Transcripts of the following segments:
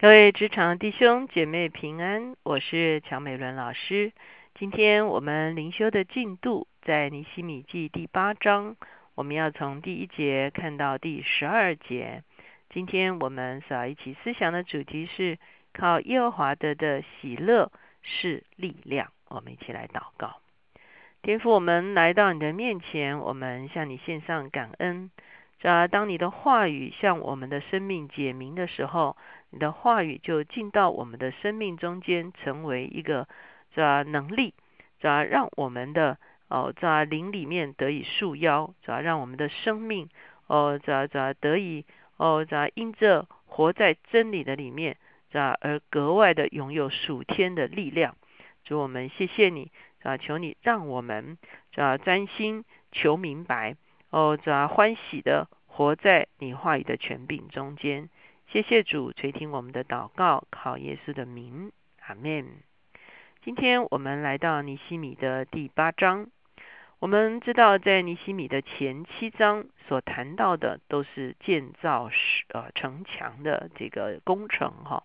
各位职场弟兄姐妹平安，我是乔美伦老师。今天我们灵修的进度在尼西米记第八章，我们要从第一节看到第十二节。今天我们所要一起思想的主题是靠耶和华的的喜乐是力量。我们一起来祷告，天父，我们来到你的面前，我们向你献上感恩。啊，当你的话语向我们的生命解明的时候，你的话语就进到我们的生命中间，成为一个这能力，这让我们的哦这灵里面得以束腰，这让我们的生命哦这这得以哦这因着活在真理的里面，这而格外的拥有属天的力量。主我们谢谢你，啊求你让我们这专心求明白，哦这欢喜的活在你话语的权柄中间。谢谢主垂听我们的祷告，靠耶稣的名，阿门。今天我们来到尼西米的第八章。我们知道，在尼西米的前七章所谈到的，都是建造呃城墙的这个工程哈。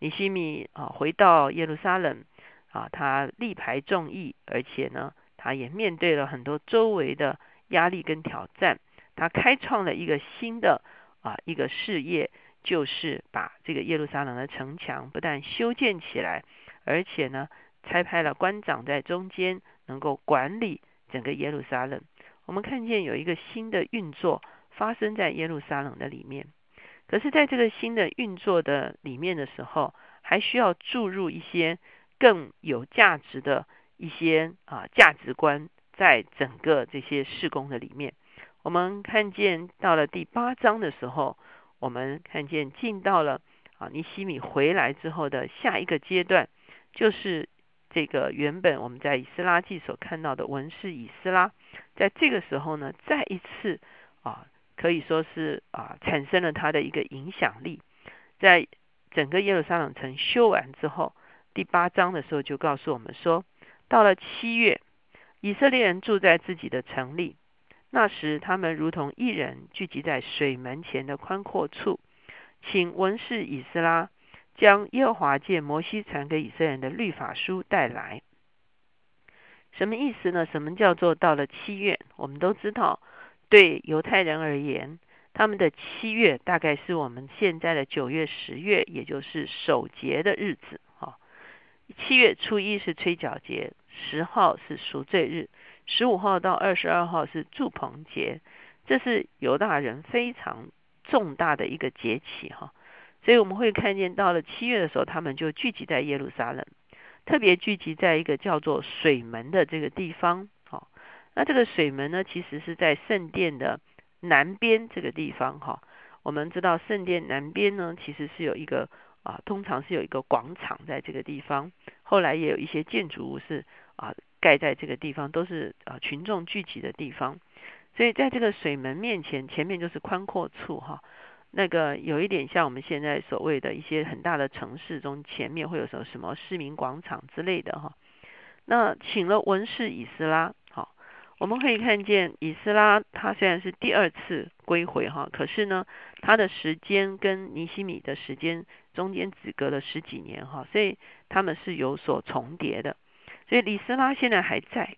尼西米啊，回到耶路撒冷啊，他力排众议，而且呢，他也面对了很多周围的压力跟挑战。他开创了一个新的啊一个事业。就是把这个耶路撒冷的城墙不但修建起来，而且呢，拆派了官长在中间，能够管理整个耶路撒冷。我们看见有一个新的运作发生在耶路撒冷的里面。可是，在这个新的运作的里面的时候，还需要注入一些更有价值的一些啊价值观，在整个这些施工的里面。我们看见到了第八章的时候。我们看见进到了啊尼西米回来之后的下一个阶段，就是这个原本我们在以斯拉记所看到的文士以斯拉，在这个时候呢，再一次啊可以说是啊产生了他的一个影响力，在整个耶路撒冷城修完之后，第八章的时候就告诉我们说，到了七月，以色列人住在自己的城里。那时，他们如同一人聚集在水门前的宽阔处，请文士以斯拉将耶和华借摩西传给以色列人的律法书带来。什么意思呢？什么叫做到了七月？我们都知道，对犹太人而言，他们的七月大概是我们现在的九月、十月，也就是守节的日子。哈，七月初一是吹角节，十号是赎罪日。十五号到二十二号是祝棚节，这是犹大人非常重大的一个节气哈，所以我们会看见到了七月的时候，他们就聚集在耶路撒冷，特别聚集在一个叫做水门的这个地方。好，那这个水门呢，其实是在圣殿的南边这个地方哈。我们知道圣殿南边呢，其实是有一个啊，通常是有一个广场在这个地方，后来也有一些建筑物是啊。盖在这个地方都是呃群众聚集的地方，所以在这个水门面前，前面就是宽阔处哈。那个有一点像我们现在所谓的一些很大的城市中，前面会有什么什么市民广场之类的哈。那请了文士以斯拉，好，我们可以看见以斯拉他虽然是第二次归回哈，可是呢，他的时间跟尼西米的时间中间只隔了十几年哈，所以他们是有所重叠的。所以李斯拉现在还在，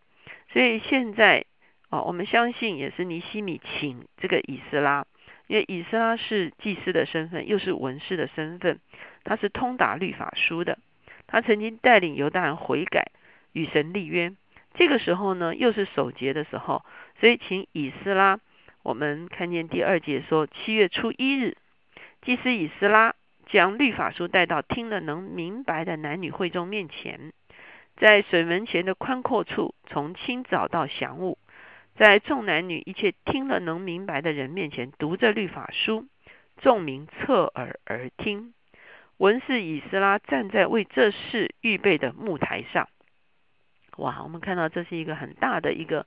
所以现在哦，我们相信也是尼西米请这个以斯拉，因为以斯拉是祭司的身份，又是文士的身份，他是通达律法书的，他曾经带领犹大人悔改，与神立约。这个时候呢，又是守节的时候，所以请以斯拉。我们看见第二节说，七月初一日，祭司以斯拉将律法书带到听了能明白的男女会众面前。在水门前的宽阔处，从清早到晌午，在众男女一切听了能明白的人面前读着律法书，众民侧耳而听。文士以斯拉站在为这事预备的木台上。哇，我们看到这是一个很大的一个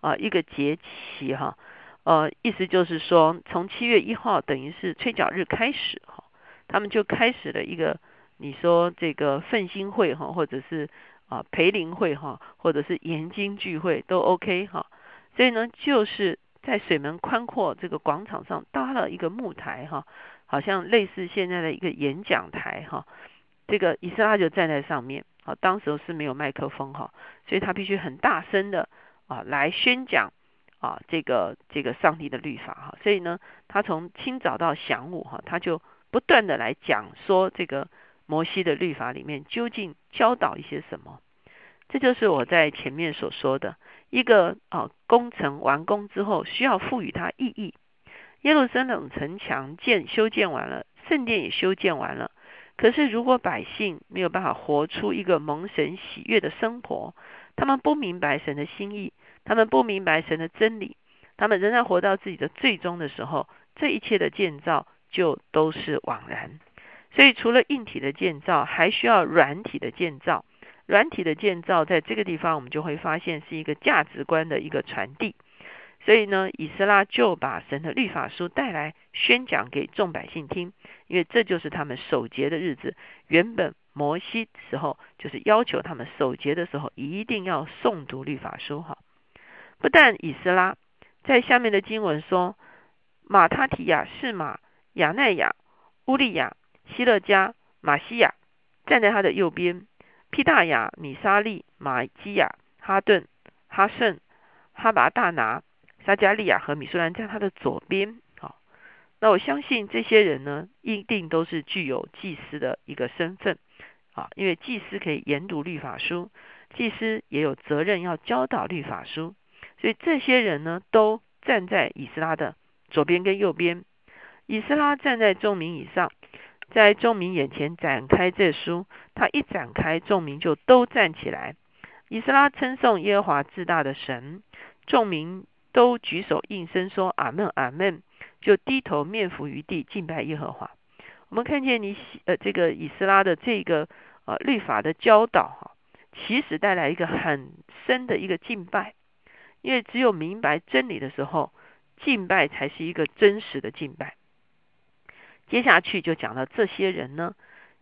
啊一个节期哈，呃，意思就是说，从七月一号等于是吹角日开始哈，他们就开始了一个你说这个奋兴会哈，或者是。啊，培灵会哈，或者是研经聚会都 OK 哈，所以呢，就是在水门宽阔这个广场上搭了一个木台哈，好像类似现在的一个演讲台哈。这个以斯拉就站在上面，啊，当时是没有麦克风哈，所以他必须很大声的啊来宣讲啊这个这个上帝的律法哈。所以呢，他从清早到晌午哈，他就不断的来讲说这个摩西的律法里面究竟教导一些什么。这就是我在前面所说的一个啊工程完工之后需要赋予它意义。耶路撒冷城墙建修建完了，圣殿也修建完了。可是，如果百姓没有办法活出一个蒙神喜悦的生活，他们不明白神的心意，他们不明白神的真理，他们仍然活到自己的最终的时候，这一切的建造就都是枉然。所以，除了硬体的建造，还需要软体的建造。软体的建造，在这个地方，我们就会发现是一个价值观的一个传递。所以呢，以斯拉就把神的律法书带来宣讲给众百姓听，因为这就是他们守节的日子。原本摩西时候就是要求他们守节的时候一定要诵读律法书哈。不但以斯拉在下面的经文说，马他提亚、是马、亚奈亚、乌利亚、希勒加、马西亚站在他的右边，皮大雅、米沙利、马基亚、哈顿、哈圣、哈拔大拿。撒加利亚和米苏兰在他的左边，好，那我相信这些人呢，一定都是具有祭司的一个身份，啊，因为祭司可以研读律法书，祭司也有责任要教导律法书，所以这些人呢，都站在以斯拉的左边跟右边。以斯拉站在众民以上，在众民眼前展开这书，他一展开，众民就都站起来。以斯拉称颂耶和华至大的神，众民。都举手应声说阿门阿门，就低头面伏于地敬拜耶和华。我们看见你呃这个以斯拉的这个呃律法的教导哈，其实带来一个很深的一个敬拜，因为只有明白真理的时候，敬拜才是一个真实的敬拜。接下去就讲到这些人呢，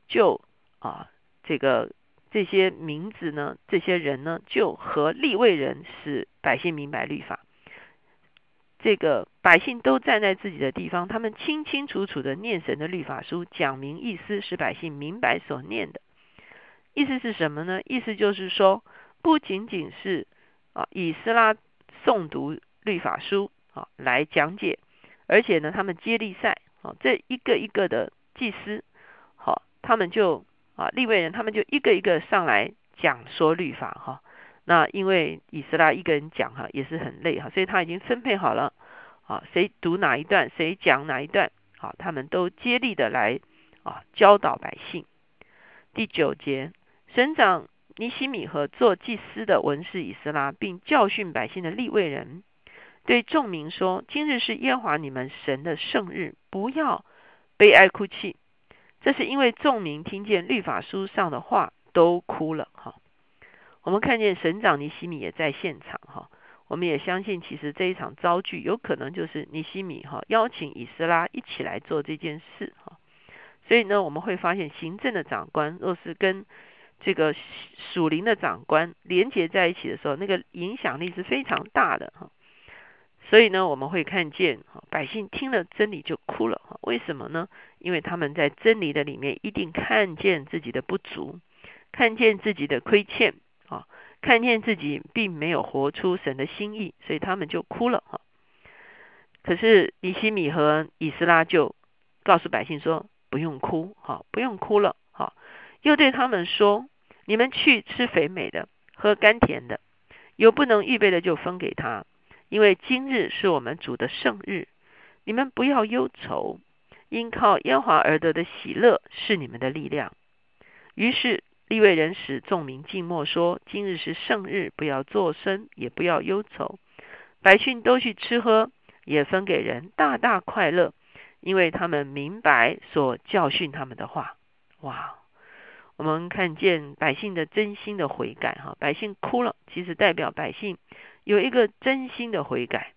就啊这个这些名字呢，这些人呢，就和立位人使百姓明白律法。这个百姓都站在自己的地方，他们清清楚楚的念神的律法书，讲明意思，使百姓明白所念的意思是什么呢？意思就是说，不仅仅是啊以斯拉诵读律法书啊来讲解，而且呢，他们接力赛这一个一个的祭司，好，他们就啊立位人，他们就一个一个上来讲说律法哈。那因为以斯拉一个人讲哈也是很累哈，所以他已经分配好了啊，谁读哪一段，谁讲哪一段，好，他们都接力的来啊教导百姓。第九节，省长尼西米和做祭司的文士以斯拉，并教训百姓的立位人，对众民说：今日是耶和华你们神的圣日，不要悲哀哭泣。这是因为众民听见律法书上的话都哭了哈。我们看见省长尼西米也在现场哈，我们也相信其实这一场遭拒有可能就是尼西米哈邀请以斯拉一起来做这件事哈，所以呢我们会发现行政的长官若是跟这个属灵的长官连接在一起的时候，那个影响力是非常大的哈，所以呢我们会看见百姓听了真理就哭了，为什么呢？因为他们在真理的里面一定看见自己的不足，看见自己的亏欠。啊，看见自己并没有活出神的心意，所以他们就哭了哈。可是尼西米和以斯拉就告诉百姓说：“不用哭，哈，不用哭了，哈。”又对他们说：“你们去吃肥美的，喝甘甜的，有不能预备的就分给他，因为今日是我们主的圣日。你们不要忧愁，因靠耶和华而得的喜乐是你们的力量。”于是。立位人使众民静默，说：“今日是圣日，不要作声，也不要忧愁。百姓都去吃喝，也分给人，大大快乐，因为他们明白所教训他们的话。”哇！我们看见百姓的真心的悔改，哈，百姓哭了，其实代表百姓有一个真心的悔改。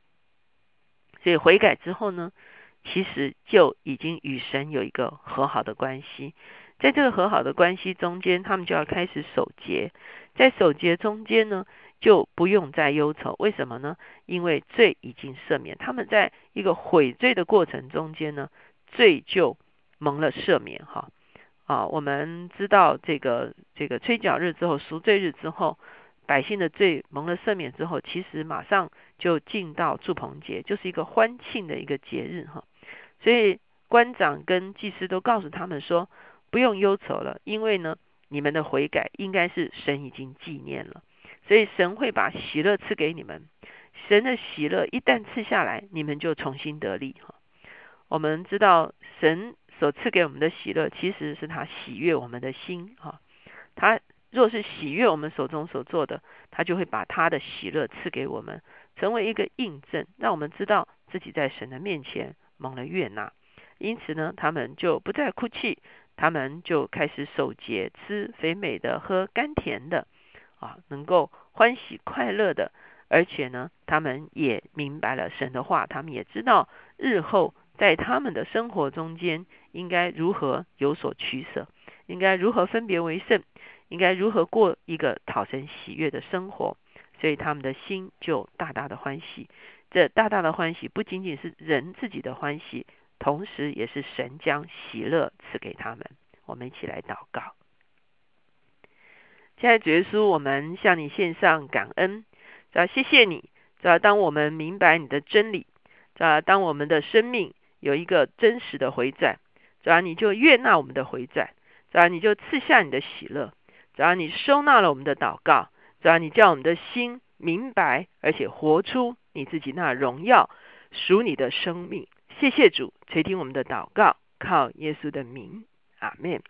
所以悔改之后呢，其实就已经与神有一个和好的关系。在这个和好的关系中间，他们就要开始守节。在守节中间呢，就不用再忧愁。为什么呢？因为罪已经赦免。他们在一个悔罪的过程中间呢，罪就蒙了赦免哈。啊，我们知道这个这个吹角日之后，赎罪日之后，百姓的罪蒙了赦免之后，其实马上就进到祝棚节，就是一个欢庆的一个节日哈。所以官长跟祭司都告诉他们说，不用忧愁了，因为呢，你们的悔改应该是神已经纪念了，所以神会把喜乐赐给你们。神的喜乐一旦赐下来，你们就重新得力哈。我们知道神。所赐给我们的喜乐，其实是他喜悦我们的心哈。他若是喜悦我们手中所做的，他就会把他的喜乐赐给我们，成为一个印证，让我们知道自己在神的面前蒙了悦纳。因此呢，他们就不再哭泣，他们就开始守节，吃肥美的，喝甘甜的，啊，能够欢喜快乐的。而且呢，他们也明白了神的话，他们也知道日后在他们的生活中间。应该如何有所取舍？应该如何分别为圣？应该如何过一个讨神喜悦的生活？所以他们的心就大大的欢喜。这大大的欢喜不仅仅是人自己的欢喜，同时也是神将喜乐赐给他们。我们一起来祷告。亲爱主耶稣，我们向你献上感恩，要谢谢你。要当我们明白你的真理，要当我们的生命有一个真实的回转。只要你就悦纳我们的回转，只要你就赐下你的喜乐，只要你收纳了我们的祷告，只要你叫我们的心明白，而且活出你自己那荣耀属你的生命。谢谢主垂听我们的祷告，靠耶稣的名，阿门。